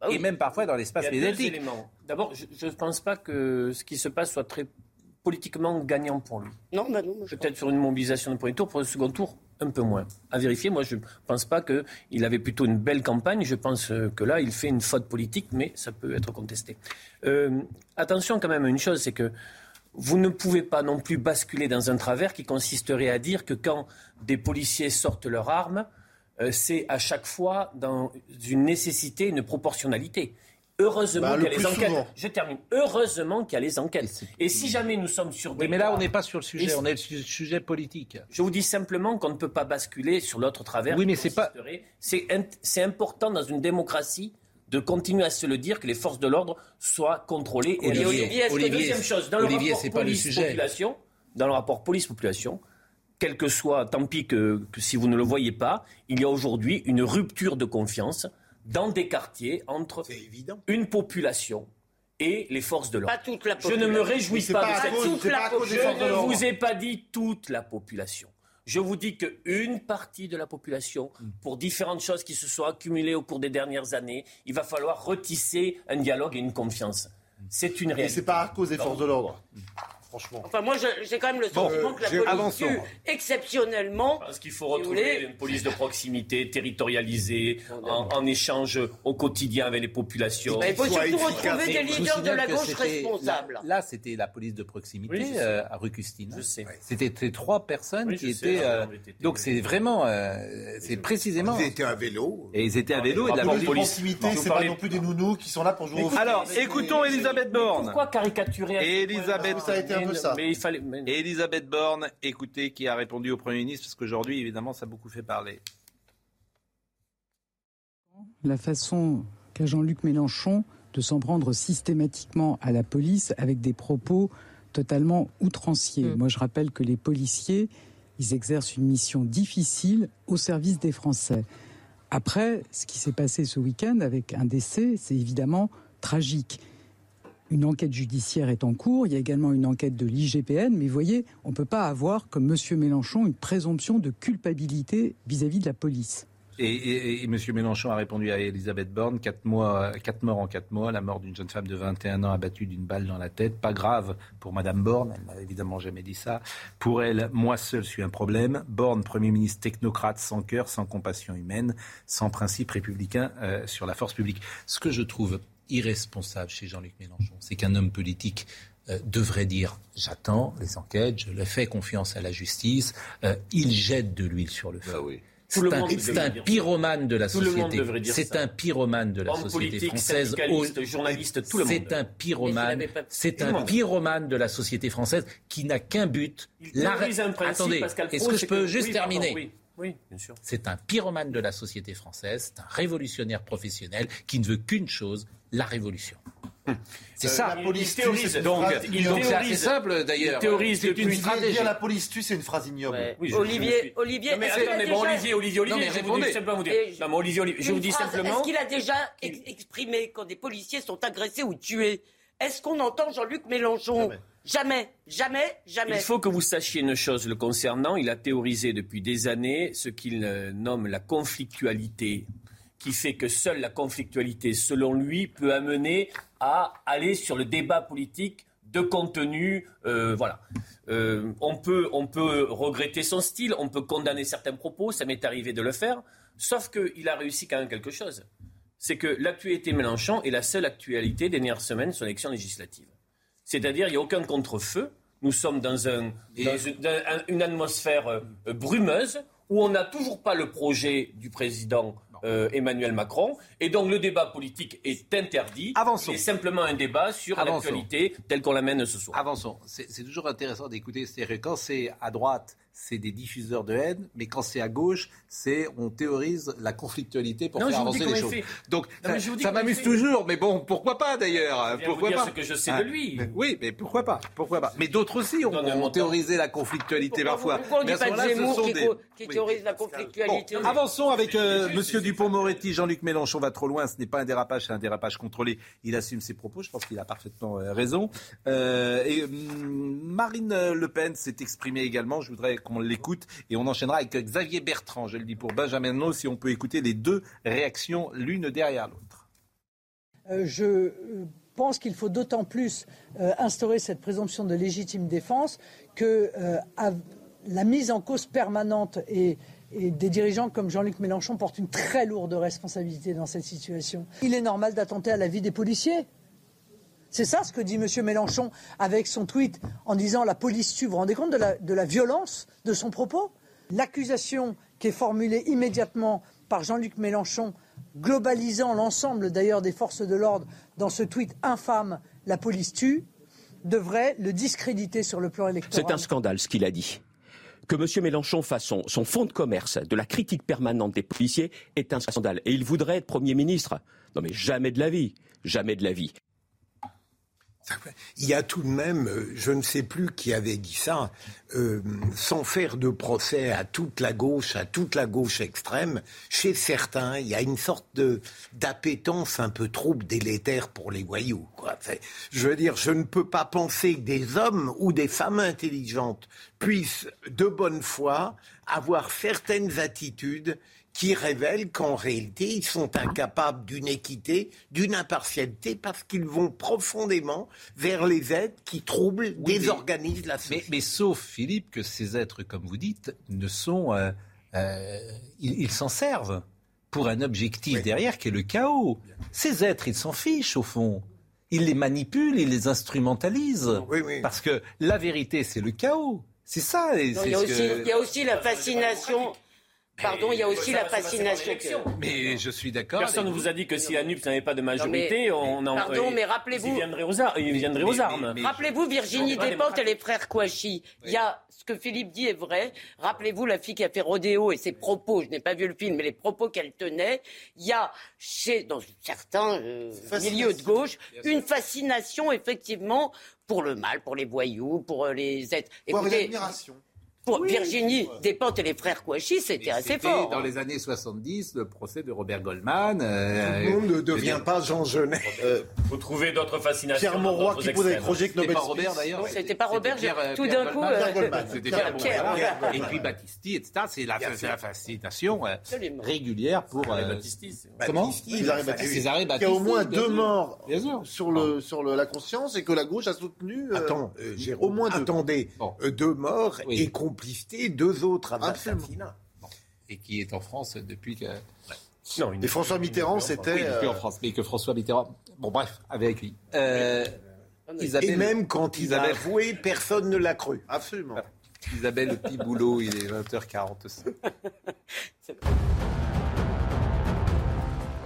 Ah Et même parfois dans l'espace médiatique. D'abord, je ne pense pas que ce qui se passe soit très politiquement gagnant pour lui. Non, bah non. Peut-être sur une mobilisation de premier tour, pour le second tour, un peu moins. À vérifier, moi je ne pense pas qu'il avait plutôt une belle campagne. Je pense euh, que là, il fait une faute politique, mais ça peut être contesté. Euh, attention quand même à une chose, c'est que vous ne pouvez pas non plus basculer dans un travers qui consisterait à dire que quand des policiers sortent leurs armes, euh, c'est à chaque fois dans une nécessité, une proportionnalité. Heureusement bah, qu'il y a les enquêtes. Je termine. Heureusement qu'il y a les enquêtes. Et si jamais nous sommes sur des. Oui, mais là, on n'est pas sur le sujet, on est sur le sujet politique. Je vous dis simplement qu'on ne peut pas basculer sur l'autre travers. Oui, mais c'est pas. C'est important dans une démocratie de continuer à se le dire que les forces de l'ordre soient contrôlées. Et Olivier, Olivier, deuxième chose, dans le rapport police-population, dans le rapport police-population, quel que soit, tant pis que, si vous ne le voyez pas, il y a aujourd'hui une rupture de confiance dans des quartiers entre une population et les forces de l'ordre. Je ne me réjouis pas, de cette... Je ne vous ai pas dit toute la population. Je vous dis qu'une partie de la population, pour différentes choses qui se sont accumulées au cours des dernières années, il va falloir retisser un dialogue et une confiance. C'est une réalité. Et c'est pas à cause des forces de l'ordre. Franchement. Enfin, moi, j'ai quand même le sentiment que la police tue exceptionnellement. Parce qu'il faut retrouver une police de proximité, territorialisée, en, échange au quotidien avec les populations. il faut surtout retrouver des leaders de la gauche responsables. Là, c'était la police de proximité euh, à rue Custine. Je sais. C'était ces trois personnes qui étaient. Euh, donc c'est vraiment, euh, c'est précisément. Ils étaient à vélo. Et ils étaient à vélo. Et de la police de proximité, c'est pas non plus des nounous qui sont là pour jouer au Alors, écoutons Elisabeth Borne. Pourquoi caricaturer Elisabeth. Ça a été un peu ça. Mais il fallait. Elisabeth Borne, écoutez, qui a répondu au Premier ministre, parce qu'aujourd'hui, évidemment, ça a beaucoup fait parler. La façon qu'a Jean-Luc Mélenchon de s'en prendre systématiquement à la police avec des propos totalement outranciers. Mm. Moi, je rappelle que les policiers, ils exercent une mission difficile au service des Français. Après, ce qui s'est passé ce week-end avec un décès, c'est évidemment tragique. Une enquête judiciaire est en cours, il y a également une enquête de l'IGPN, mais vous voyez, on ne peut pas avoir, comme M. Mélenchon, une présomption de culpabilité vis-à-vis de la police. Et, M. Mélenchon a répondu à Elisabeth Borne, quatre, morts en quatre mois, la mort d'une jeune femme de 21 ans abattue d'une balle dans la tête, pas grave pour Mme Borne, elle n'a évidemment jamais dit ça. Pour elle, moi seul suis un problème. Borne, Premier ministre technocrate, sans cœur, sans compassion humaine, sans principe républicain euh, sur la force publique. Ce que je trouve irresponsable chez Jean-Luc Mélenchon. C'est qu'un homme politique euh, devrait dire j'attends les enquêtes, je le fais confiance à la justice. Euh, il jette de l'huile sur le feu. Bah oui. C'est un, pyromane de la société. C'est un pyromane de la société française. journaliste, tout le monde. C'est un pyromane. C'est un pyromane de la société française qui n'a qu'un but. Attendez, est-ce que je peux juste terminer oui, bien sûr. C'est un pyromane de la société française, c'est un révolutionnaire professionnel qui ne veut qu'une chose, la révolution. C'est euh, ça. La police tue, donc, c'est assez simple d'ailleurs. Il théorise c'est une phrase. Dire la police tue, c'est une phrase ignoble. Oui, Olivier, Olivier. mais attendez, bon, Olivier, Olivier, Olivier, non, mais je vous dis simplement vous dire. Non, mais Olivier, Olivier, je vous dis simplement. Est-ce qu'il a déjà exprimé quand des policiers sont agressés ou tués? Est-ce qu'on entend Jean-Luc Mélenchon? Jamais, jamais, jamais. Il faut que vous sachiez une chose le concernant. Il a théorisé depuis des années ce qu'il euh, nomme la conflictualité qui fait que seule la conflictualité, selon lui, peut amener à aller sur le débat politique de contenu. Euh, voilà. Euh, on, peut, on peut regretter son style, on peut condamner certains propos, ça m'est arrivé de le faire, sauf qu'il a réussi quand même quelque chose. C'est que l'actualité Mélenchon est la seule actualité des dernières semaines sur l'élection législative. C'est-à-dire, il n'y a aucun contre-feu. Nous sommes dans, un, une, atmosphère euh, brumeuse où on n'a toujours pas le projet du président euh, Emmanuel Macron. Et donc le débat politique est interdit. Avançons. C'est simplement un débat sur l'actualité telle qu'on l'amène ce soir. Avançons. C'est toujours intéressant d'écouter ces quand c'est à droite c'est des diffuseurs de haine, mais quand c'est à gauche, c'est on théorise la conflictualité pour faire avancer les choses. Donc ça, m'amuse toujours, mais bon, pourquoi pas d'ailleurs Pourquoi pas ce que je sais de ah, lui. oui, mais pourquoi pas Pourquoi pas Mais d'autres aussi ont, théorisé la conflictualité parfois. Pourquoi on dit pas de Zemmour qui, qui théorise la conflictualité Avançons avec euh, Monsieur Dupont-Moretti. Jean-Luc Mélenchon va trop loin. Ce n'est pas un dérapage, c'est un dérapage contrôlé. Il assume ses propos. Je pense qu'il a parfaitement euh, raison. Euh, et hum, Marine Le Pen s'est exprimée également. Je voudrais qu'on l'écoute. Et on enchaînera avec Xavier Bertrand, je le dis pour Benjamin No, si on peut écouter les deux réactions l'une derrière l'autre. Euh, je euh, pense qu'il faut d'autant plus euh, instaurer cette présomption de légitime défense que la mise en cause permanente et, des dirigeants comme Jean-Luc Mélenchon portent une très lourde responsabilité dans cette situation. Il est normal d'attenter à la vie des policiers. C'est ça ce que dit M. Mélenchon avec son tweet en disant la police tue. Vous vous rendez compte de la, violence de son propos? L'accusation qui est formulée immédiatement par Jean-Luc Mélenchon, globalisant l'ensemble d'ailleurs des forces de l'ordre dans ce tweet infâme la police tue, devrait le discréditer sur le plan électoral. C'est un scandale ce qu'il a dit que M. Mélenchon fasse son, son, fonds de commerce de la critique permanente des policiers est un scandale. Et il voudrait être Premier ministre. Non mais jamais de la vie. Jamais de la vie. Il y a tout de même, euh, je ne sais plus qui avait dit ça, euh, sans faire de procès à toute la gauche, à toute la gauche extrême, chez certains, il y a une sorte d'appétence un peu trop délétère pour les voyous. Quoi. Je veux dire, je ne peux pas penser que des hommes ou des femmes intelligentes puissent, de bonne foi, avoir certaines attitudes qui révèlent qu'en réalité, ils sont incapables d'une équité, d'une impartialité, parce qu'ils vont profondément vers les aides qui troublent, désorganisent la société. Mais, sauf, Philippe, que ces êtres, comme vous dites, ne sont... Euh, euh, ils s'en servent pour un objectif derrière qui est le chaos. Ces êtres, ils s'en fichent au fond. Ils les manipulent, ils les instrumentalisent. Parce que la vérité, c'est le chaos. C'est ça. il, y a aussi, la fascination. Pardon, il y a aussi la fascination. Mais je suis d'accord. Personne ne vous a dit que si la n'avait pas de majorité, on en. Pardon, mais rappelez-vous. Ils viendraient aux, aux armes. Rappelez-vous Virginie Despentes et les frères Kouachi. Il y a ce que Philippe dit est vrai. Rappelez-vous la fille qui a fait Rodéo et ses propos. Je n'ai pas vu le film, mais les propos qu'elle tenait. Il y a chez dans certains euh, milieux de gauche une fascination effectivement pour le mal, pour les voyous, pour euh, les êtres. Pour une admiration. Pour Virginie Despentes et les frères Kouachi, c'était assez fort. Dans hein. les années 70, le procès de Robert Goldman. Euh, Tout le monde ne devient pas Jean Genet. Euh, vous trouvez d'autres fascinations. Pierre Monroy qui pose avec Roger Knobel. C'était pas Robert d'ailleurs. C'était pas Robert. tout d'un coup. C'était Pierre, Et puis Battisti, etc. C'est la, fascination euh, régulière pour. Battisti. Comment César Battisti. Il y a au moins deux morts sur le sur la conscience et que la gauche a soutenu. Attends, au moins deux. Attendez, deux morts et complicité deux autres assassinats. Et qui est en France depuis que. Non, et François Mitterrand, c'était. Oui, en France, mais que François Mitterrand. Bon, bref, avec lui. Euh, Isabelle, et même quand il a avoué, personne ne l'a cru. Absolument. Isabelle, le petit boulot, il est 20h45.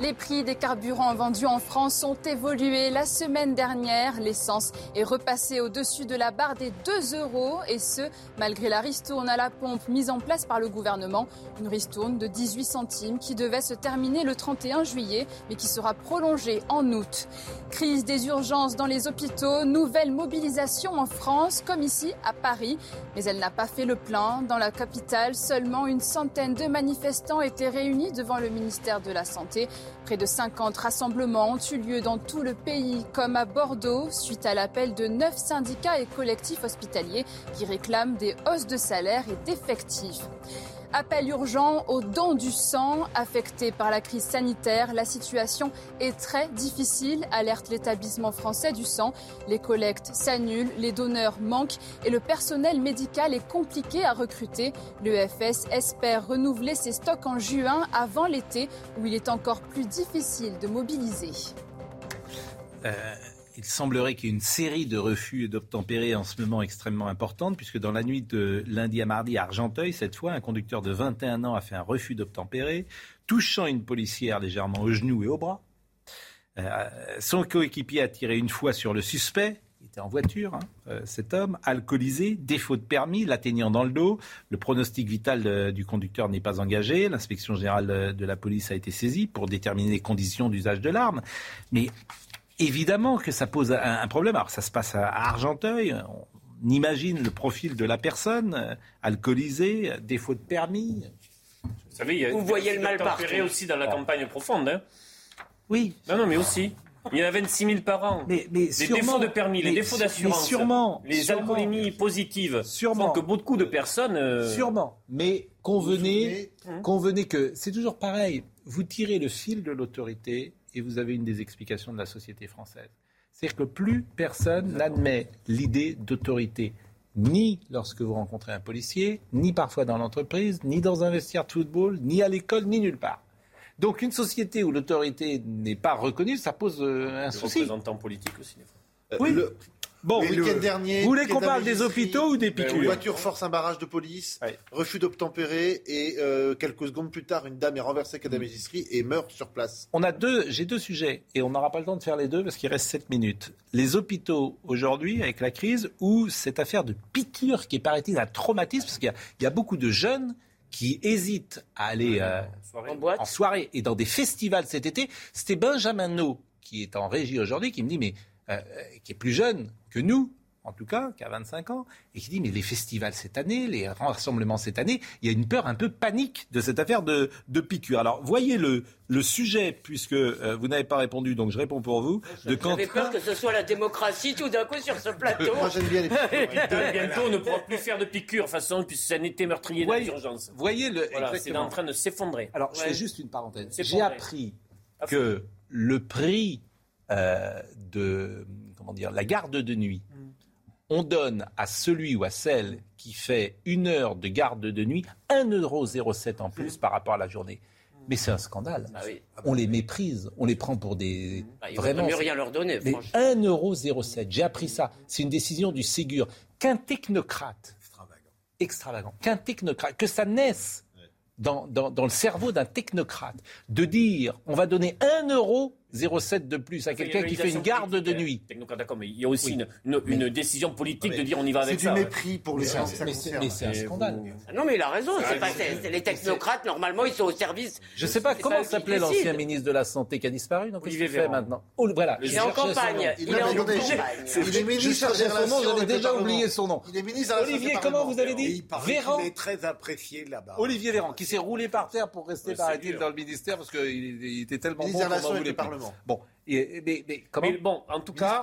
Les prix des carburants vendus en France ont évolué la semaine dernière. L'essence est repassée au-dessus de la barre des 2 euros et ce, malgré la ristourne à la pompe mise en place par le gouvernement. Une ristourne de 18 centimes qui devait se terminer le 31 juillet mais qui sera prolongée en août. Crise des urgences dans les hôpitaux, nouvelle mobilisation en France comme ici à Paris. Mais elle n'a pas fait le plein. Dans la capitale, seulement une centaine de manifestants étaient réunis devant le ministère de la Santé. Près de 50 rassemblements ont eu lieu dans tout le pays, comme à Bordeaux, suite à l'appel de neuf syndicats et collectifs hospitaliers qui réclament des hausses de salaire et d'effectifs. Appel urgent aux dons du sang affectés par la crise sanitaire. La situation est très difficile, alerte l'établissement français du sang. Les collectes s'annulent, les donneurs manquent et le personnel médical est compliqué à recruter. L'EFS espère renouveler ses stocks en juin avant l'été où il est encore plus difficile de mobiliser. Euh, il semblerait qu'il y ait une série de refus d'obtempérer en ce moment extrêmement importante, puisque dans la nuit de lundi à mardi à Argenteuil, cette fois, un conducteur de 21 ans a fait un refus d'obtempérer, touchant une policière légèrement au genou et au bras. Euh, son coéquipier a tiré une fois sur le suspect. Il était en voiture, hein, euh, cet homme, alcoolisé, défaut de permis, l'atteignant dans le dos. Le pronostic vital du conducteur n'est pas engagé. L'inspection générale de la police a été saisie pour déterminer les conditions d'usage de l'arme. Mais Évidemment que ça pose un, problème. Alors ça se passe à Argenteuil. On imagine le profil de la personne, euh, alcoolisée, défaut de permis. Vous savez, il y a Vous voyez le mal partout. aussi dans la campagne profonde. Hein. oui. Non, non, mais aussi. Il y en a 26 000 par an. Mais, les défauts de permis, les défauts d'assurance, sûrement, les alcoolémies positives, sûrement que beaucoup de personnes. Euh, sûrement. Mais convenez, convenez que c'est toujours pareil. Vous tirez le fil de l'autorité et vous avez une des explications de la société française. C'est-à-dire que plus personne n'admet l'idée d'autorité, ni lorsque vous rencontrez un policier, ni parfois dans l'entreprise, ni dans un vestiaire de football, ni à l'école, ni nulle part. Donc une société où l'autorité n'est pas reconnue, ça pose euh, un souci. représentant politique aussi. Oui. Bon, le week-end dernier. Vous voulez qu'on parle des hôpitaux ou des piqûres Une voiture force un barrage de police, refus d'obtempérer et euh, quelques secondes plus tard, une dame est renversée à la magistrie et meurt sur place. On a deux, j'ai deux sujets et on n'aura pas le temps de faire les deux parce qu'il reste 7 minutes. Les hôpitaux aujourd'hui avec la crise ou cette affaire de piqûre qui est paraît-il un traumatisme parce qu'il y, a beaucoup de jeunes qui hésitent à aller euh, en, soirée. et dans des festivals cet été. C'était Benjamin No qui est en régie aujourd'hui qui me dit mais euh, qui est plus jeune que nous, en tout cas, qui a 25 ans, et qui dit mais les festivals cette année, les rassemblements cette année, il y a une peur un peu panique de cette affaire de, de piqûre. Alors voyez le, le sujet, puisque euh, vous n'avez pas répondu, donc je réponds pour vous. De J'avais peur que ce soit la démocratie tout d'un coup sur ce plateau. Moi j'aime bien les piqûres. bientôt on ne pourra plus faire de piqûres, de toute façon, puisque ça n'était meurtrier d'urgence. Voyez le. Voilà, c'est en train de s'effondrer. Alors je fais juste une parenthèse. J'ai appris que le prix euh, de comment dire la garde de nuit on donne à celui ou à celle qui fait une heure de garde de nuit 1,07€ en plus par rapport à la journée. Mais c'est un scandale. Ah on les méprise, on les prend pour des. Ah, il vraiment. mieux rien leur donner. Mais 1,07€, j'ai appris ça. C'est une décision du Ségur. Qu'un technocrate. Extravagant. Extravagant. Qu'un technocrate. Que ça naisse dans, dans, dans le cerveau d'un technocrate de dire on va donner 1 euro 0,7 de plus à quelqu'un qui fait une garde de nuit. D'accord, mais il y a aussi une, décision politique de dire on y va avec ça. C'est du mépris pour les gens. Mais c'est un scandale. Non, mais il a raison. C'est les technocrates, normalement, ils sont au service. Je ne sais pas comment s'appelait l'ancien ministre de la Santé qui a disparu. Donc, qu'est-ce qu'il fait maintenant oh, voilà. Il est en campagne. Il est en campagne. Il est ministre son nom, j'avais déjà oublié son nom. Il est ministre Olivier, comment vous avez dit Véran. Il est très apprécié là-bas. Olivier Véran, qui s'est roulé par terre pour rester, paraît-il, dans le ministère parce qu'il était tellement bon qu'on voulait pas. Bon, mais, bon, en tout cas,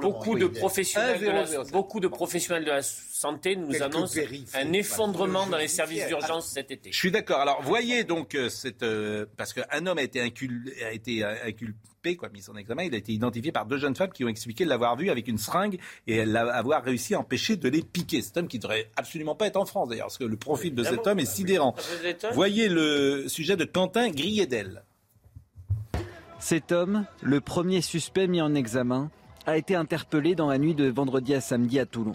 beaucoup, de professionnels de la, beaucoup de professionnels de la santé nous annoncent un effondrement dans les services d'urgence cet été. Je suis d'accord. Alors, voyez donc euh, cette... Euh, parce qu'un homme a été, a été inculpé, quoi, mis en examen, il a été identifié par deux jeunes femmes qui ont expliqué l'avoir vu avec une seringue et l'avoir réussi à empêcher de les piquer. Cet homme qui ne devrait absolument pas être en France, d'ailleurs, parce que le profil de cet homme est sidérant. Voyez le sujet de Quentin Griedel. Cet homme, le premier suspect mis en examen, a été interpellé dans la nuit de vendredi à samedi à Toulon.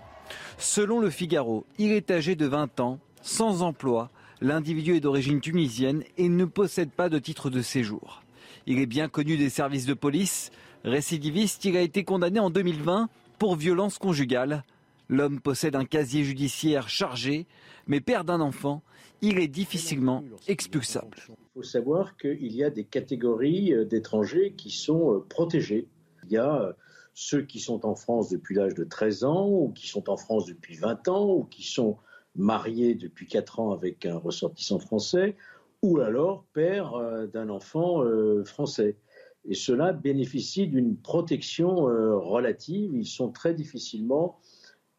Selon le Figaro, il est âgé de 20 ans, sans emploi, l'individu est d'origine tunisienne et ne possède pas de titre de séjour. Il est bien connu des services de police. Récidiviste, il a été condamné en 2020 pour violence conjugale. L'homme possède un casier judiciaire chargé, mais père d'un enfant, il est difficilement expulsable. Il faut savoir qu'il y a des catégories euh, d'étrangers qui sont euh, protégés. Il y a euh, ceux qui sont en France depuis l'âge de 13 ans, ou qui sont en France depuis 20 ans, ou qui sont mariés depuis 4 ans avec un ressortissant français, ou alors père d'un enfant français. Et ceux-là bénéficient d'une protection relative. Ils sont très difficilement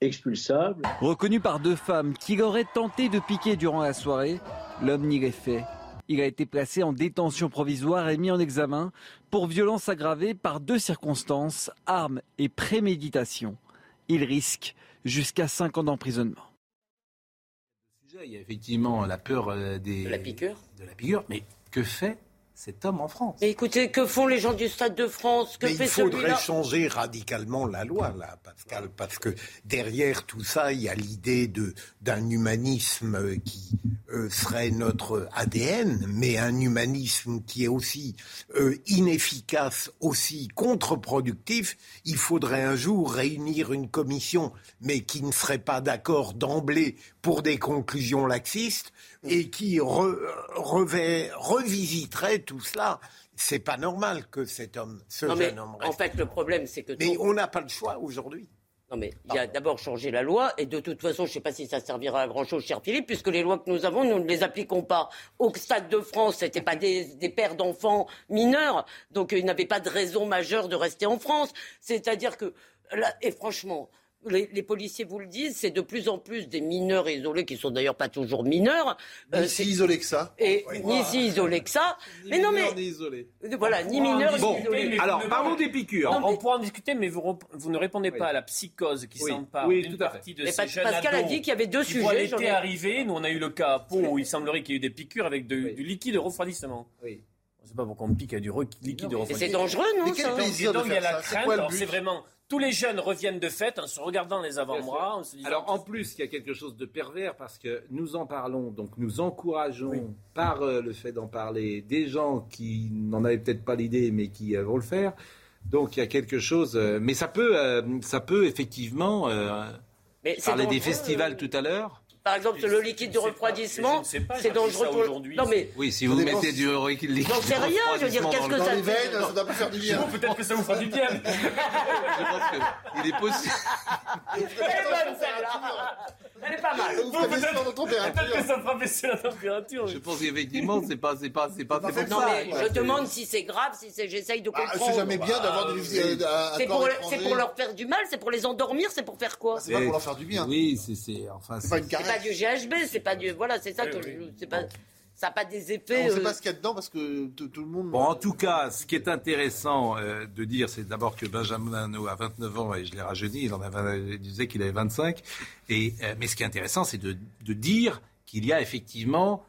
expulsables. Reconnu par deux femmes qui l'auraient tenté de piquer durant la soirée, l'homme n'y fait. Il a été placé en détention provisoire et mis en examen pour violence aggravée par deux circonstances, armes et préméditation. Il risque jusqu'à 5 ans d'emprisonnement. Il y a effectivement la peur euh, des... De la piqûre De la piqûre, mais que fait cet homme en France. Mais écoutez, que font les gens du Stade de France? Que Il faudrait changer radicalement la loi, là, Pascal, parce que derrière tout ça, il y a l'idée d'un humanisme qui euh, serait notre ADN, mais un humanisme qui est aussi euh, inefficace, aussi contre-productif. Il faudrait un jour réunir une commission, mais qui ne serait pas d'accord d'emblée pour des conclusions laxistes et qui revisiterait tout cela. C'est pas normal que cet homme, ce jeune homme, En fait, le problème, c'est que. Mais on n'a pas le choix aujourd'hui. Non, mais il y a d'abord changé la loi, et de toute façon, je ne sais pas si ça servira à grand-chose, cher Philippe, puisque les lois que nous avons, nous ne les appliquons pas. Au Stade de France, ce n'étaient pas des, des pères d'enfants mineurs, donc ils n'avaient pas de raison majeure de rester en France. C'est-à-dire que, là, et franchement, les, policiers vous le disent, c'est de plus en plus des mineurs isolés qui sont d'ailleurs pas toujours mineurs. Ni euh, si isolés que ça. Et ni si isolés que ça. Ni mais non mais ni isolés. Voilà, ni mineurs ni isolés. Alors parlons des piqûres. on pourra en discuter, mais vous, vous ne répondez pas à la psychose qui s'empare oui, d'une partie de mais ces jeunes Pascal a dit qu'il y avait deux sujets. L'été arrivé, nous on a eu le cas à Pau où il semblerait qu'il y ait eu des piqûres avec du liquide de refroidissement. Oui. On ne sait pas pourquoi on pique à du liquide de refroidissement. C'est dangereux, non Mais quel plaisir il y a la crainte. C'est vraiment tous les jeunes reviennent de fête en se regardant les avant-bras. Alors en plus, il y a quelque chose de pervers parce que nous en parlons, donc nous encourageons par euh, le fait d'en parler des gens qui n'en avaient peut-être pas l'idée mais qui euh, vont le faire. Donc il y a quelque chose, euh, mais ça peut, ça peut effectivement. Mais parler des festivals tout à l'heure. Par exemple, le liquide de refroidissement, c'est dangereux pour. Non mais. Oui, si vous mettez du liquide. J'en sais rien. Je veux dire, qu'est-ce que ça fait Ça doit pas faire du bien. Peut-être que ça vous fera du bien. Je pense qu'il est possible. Elle est bonne celle-là. Elle est pas mal. Peut-être que ça fera baisser la température. Je pense qu'effectivement, c'est pas, c'est pas, c'est pas. Non mais je demande si c'est grave, si c'est, j'essaye de comprendre. C'est jamais bien d'avoir des. C'est pour, c'est pour leur faire du mal, c'est pour les endormir, c'est pour faire quoi? C'est pas pour leur faire du bien. Oui, c'est, c'est, enfin. C'est pas une pas du GHB, c'est pas du, voilà, c'est ça que je, c'est pas. Ça n'a pas des effets. On ne sait euh, pas ce qu'il y a dedans parce que tout tout le monde. Bon, en tout cas, ce qui est intéressant euh, de dire, c'est d'abord que Benjamin Hanot a 29 ans et je l'ai rajeuni, il, en avait, il disait qu'il avait 25. Et, euh, mais ce qui est intéressant, c'est de, de dire qu'il y a effectivement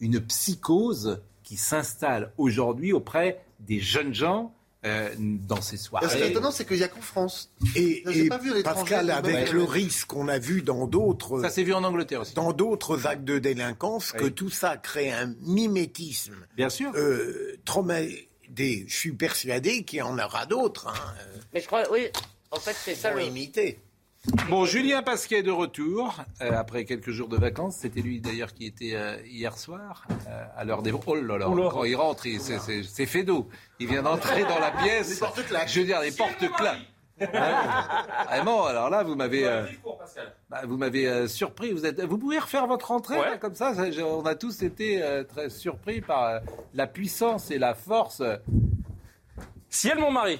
une psychose qui s'installe aujourd'hui auprès des jeunes gens euh, dans ces soirées. Ce qui est étonnant, c'est qu'il n'y a qu'en France. Et, et pas vu Pascal, avec ouais. le risque qu'on a vu dans d'autres, Ça s'est vu en Angleterre aussi. dans d'autres actes de délinquance, que Oui. tout ça crée un mimétisme. Bien sûr. Euh, trauma- des, je suis persuadé qu'il y en aura d'autres. Hein, Mais je crois, oui. En fait, c'est ça pour le. imiter. Bon, Julien Pasquet est de retour euh, après quelques jours de vacances. C'était lui d'ailleurs qui était euh, hier soir euh, à l'heure des. Oh là là, Oh là. quand il rentre, c'est- fait d'eau. Il vient d'entrer dans la pièce. Les portes claquent. Je veux dire, les portes claquent. Ah, Vraiment, alors là, vous m'avez, euh, bah, vous m'avez euh, surpris. Vous êtes, vous pouvez refaire votre entrée Ouais. là, comme ça. ça, je- On a tous été euh, très surpris par euh, la puissance et la force. Ciel, mon mari.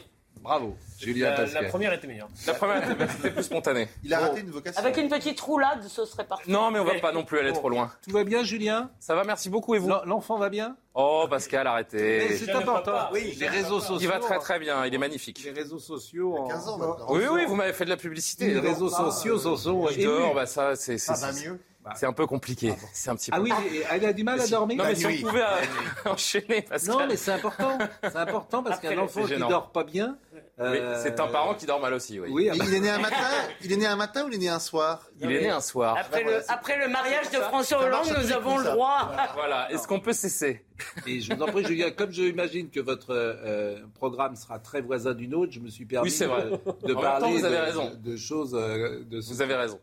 Bravo, Julien La, première était meilleure. La première était, c'était plus spontanée. Il a raté une vocation. Avec une petite roulade, ce serait parfait. Non, mais on va pas non plus aller trop loin. Tout va bien, Julien? Ça va, merci beaucoup. Et vous? L'en- L'enfant va bien? Oh, Pascal, arrêtez. C'est important. Oui, les réseaux sociaux. Il va très très bien, il est magnifique. Les réseaux sociaux. en- 15 ans maintenant. Oui, oui, vous m'avez fait de la publicité. Les réseaux sociaux sont émus. dort, bah ça, c'est c'est- Ça va mieux? C'est un peu compliqué. C'est un petit peu. Ah oui, elle a du mal à dormir. Non, mais si on pouvait euh, enchaîner, Pascal. Non, mais c'est important. C'est important parce qu'un enfant qui dort pas bien. Oui, euh, c'est un parent qui dort mal aussi, oui. Oui, ah bah, il est né un matin Il est né un matin ou il est né un soir Il est né un soir. Après, le, après le mariage de François Hollande, nous avons le droit. Voilà, est-ce qu'on peut cesser? Et je vous en prie, Julien, comme je imagine que votre euh, programme sera très voisin du nôtre, je me suis permis Oui, c'est vrai. de, de même temps, parler vous avez de, raison. de choses. euh, de Vous avez raison.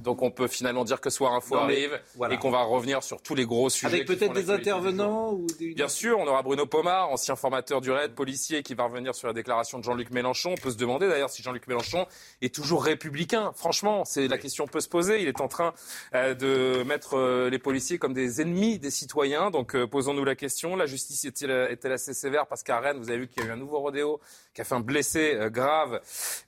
Donc on peut finalement dire que Soir Info Non, arrive voilà. et qu'on va revenir sur tous les gros sujets. Avec peut-être des intervenants ou des... Bien sûr, on aura Bruno Pomar, ancien formateur du RAID, policier, qui va revenir sur la déclaration de Jean-Luc Mélenchon. On peut se demander d'ailleurs si Jean-Luc Mélenchon est toujours républicain. Franchement, c'est la question peut se poser. Il est en train euh, de mettre euh, les policiers comme des ennemis des citoyens. Donc euh, posons-nous la question. La justice est-elle est-elle assez sévère? Parce qu'à Rennes, vous avez vu qu'il y a eu un nouveau rodéo qui a fait un blessé euh, grave.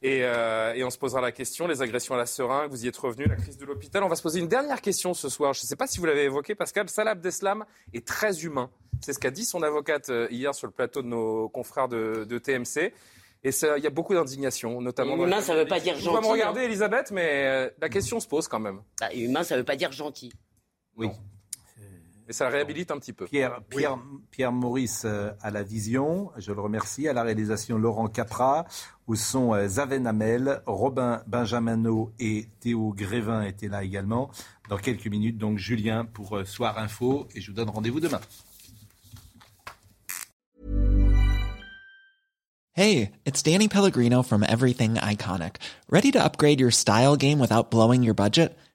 Et, euh, et on se posera la question. Les agressions à la seringue, vous y êtes revenu, la crise de l'hôpital. On va se poser une dernière question ce soir. Je ne sais pas si vous l'avez évoqué, Pascal. Salah Abdeslam est très humain. C'est ce qu'a dit son avocate euh, hier sur le plateau de nos confrères de, de TMC. Et il y a beaucoup d'indignation, notamment. dans Humain, ça veut pas dire Vous pouvez me gentil, regarder, hein. Elisabeth, mais euh, la question se pose quand même. Bah, humain, ça veut pas dire gentil. Oui. Et ça réhabilite un petit peu. Pierre, Pierre, Pierre Maurice euh, à la vision, je le remercie, à la réalisation Laurent Capra, où sont euh, Zaven Hamel, Robin Benjamino et Théo Grévin étaient là également. Dans quelques minutes, donc Julien pour euh, Soir Info, et je vous donne rendez-vous demain. Hey, it's Danny Pellegrino from Everything Iconic. Ready to upgrade your style game without blowing your budget?